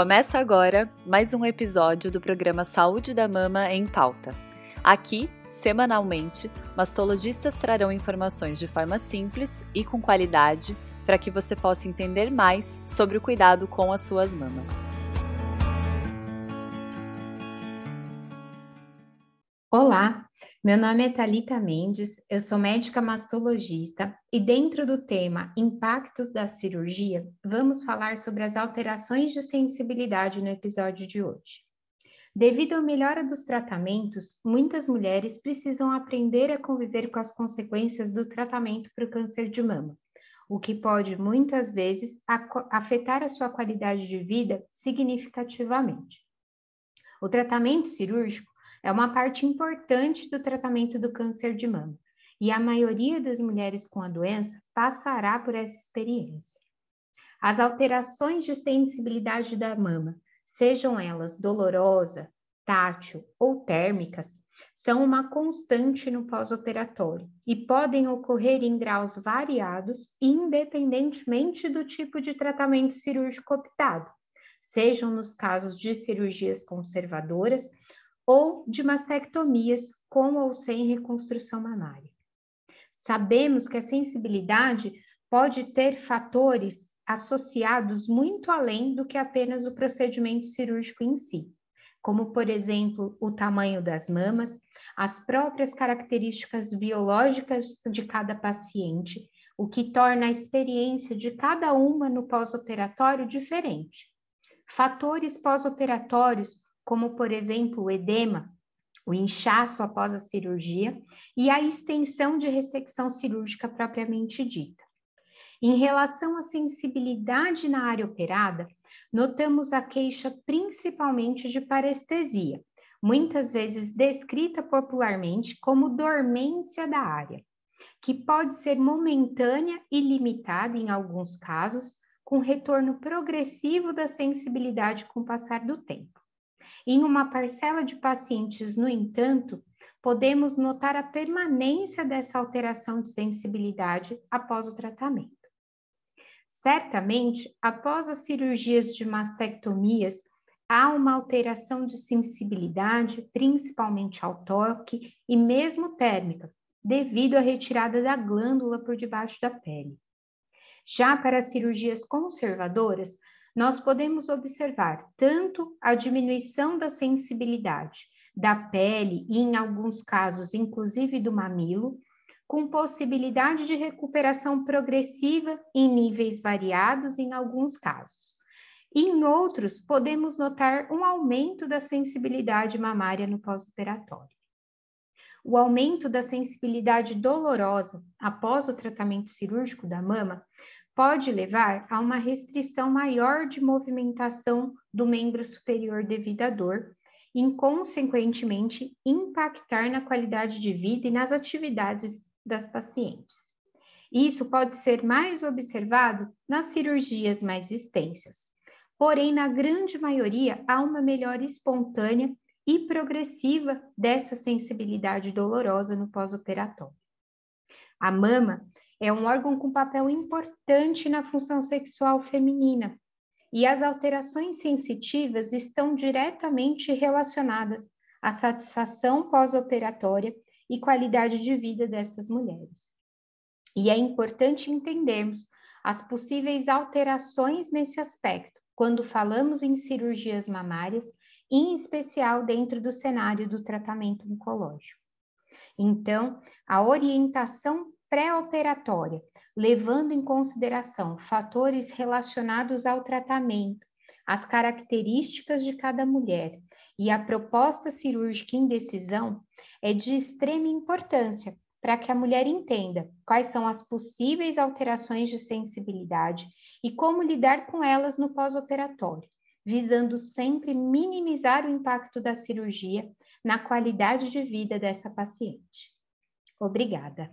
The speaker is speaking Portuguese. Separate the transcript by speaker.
Speaker 1: Começa agora mais um episódio do programa Saúde da Mama em Pauta. Aqui, semanalmente, mastologistas trarão informações de forma simples e com qualidade para que você possa entender mais sobre o cuidado com as suas mamas.
Speaker 2: Olá, meu nome é Talita Mendes, eu sou médica mastologista e dentro do tema Impactos da cirurgia, vamos falar sobre as alterações de sensibilidade no episódio de hoje. Devido à melhora dos tratamentos, muitas mulheres precisam aprender a conviver com as consequências do tratamento para o câncer de mama, o que pode muitas vezes afetar a sua qualidade de vida significativamente. O tratamento cirúrgico é uma parte importante do tratamento do câncer de mama, e a maioria das mulheres com a doença passará por essa experiência. As alterações de sensibilidade da mama, sejam elas dolorosa, tátil ou térmicas, são uma constante no pós-operatório e podem ocorrer em graus variados, independentemente do tipo de tratamento cirúrgico optado, sejam nos casos de cirurgias conservadoras ou de mastectomias com ou sem reconstrução mamária. Sabemos que a sensibilidade pode ter fatores associados muito além do que apenas o procedimento cirúrgico em si, como, por exemplo, o tamanho das mamas, as próprias características biológicas de cada paciente, o que torna a experiência de cada uma no pós-operatório diferente. Fatores pós-operatórios como por exemplo o edema, o inchaço após a cirurgia e a extensão de ressecção cirúrgica propriamente dita. Em relação à sensibilidade na área operada, notamos a queixa principalmente de parestesia, muitas vezes descrita popularmente como dormência da área, que pode ser momentânea e limitada em alguns casos, com retorno progressivo da sensibilidade com o passar do tempo. Em uma parcela de pacientes, no entanto, podemos notar a permanência dessa alteração de sensibilidade após o tratamento. Certamente, após as cirurgias de mastectomias, há uma alteração de sensibilidade, principalmente ao toque e mesmo térmica, devido à retirada da glândula por debaixo da pele. Já para as cirurgias conservadoras, nós podemos observar tanto a diminuição da sensibilidade da pele e, em alguns casos, inclusive do mamilo, com possibilidade de recuperação progressiva em níveis variados em alguns casos. Em outros, podemos notar um aumento da sensibilidade mamária no pós-operatório. O aumento da sensibilidade dolorosa após o tratamento cirúrgico da mama pode levar a uma restrição maior de movimentação do membro superior devido à dor, e, consequentemente, impactar na qualidade de vida e nas atividades das pacientes. Isso pode ser mais observado nas cirurgias mais extensas. Porém, na grande maioria, há uma melhora espontânea e progressiva dessa sensibilidade dolorosa no pós-operatório. A mama é um órgão com papel importante na função sexual feminina, e as alterações sensitivas estão diretamente relacionadas à satisfação pós-operatória e qualidade de vida dessas mulheres. E é importante entendermos as possíveis alterações nesse aspecto quando falamos em cirurgias mamárias, em especial dentro do cenário do tratamento oncológico. Então, a orientação pré-operatória, levando em consideração fatores relacionados ao tratamento, as características de cada mulher e a proposta cirúrgica em decisão, é de extrema importância para que a mulher entenda quais são as possíveis alterações de sensibilidade e como lidar com elas no pós-operatório, visando sempre minimizar o impacto da cirurgia na qualidade de vida dessa paciente. Obrigada.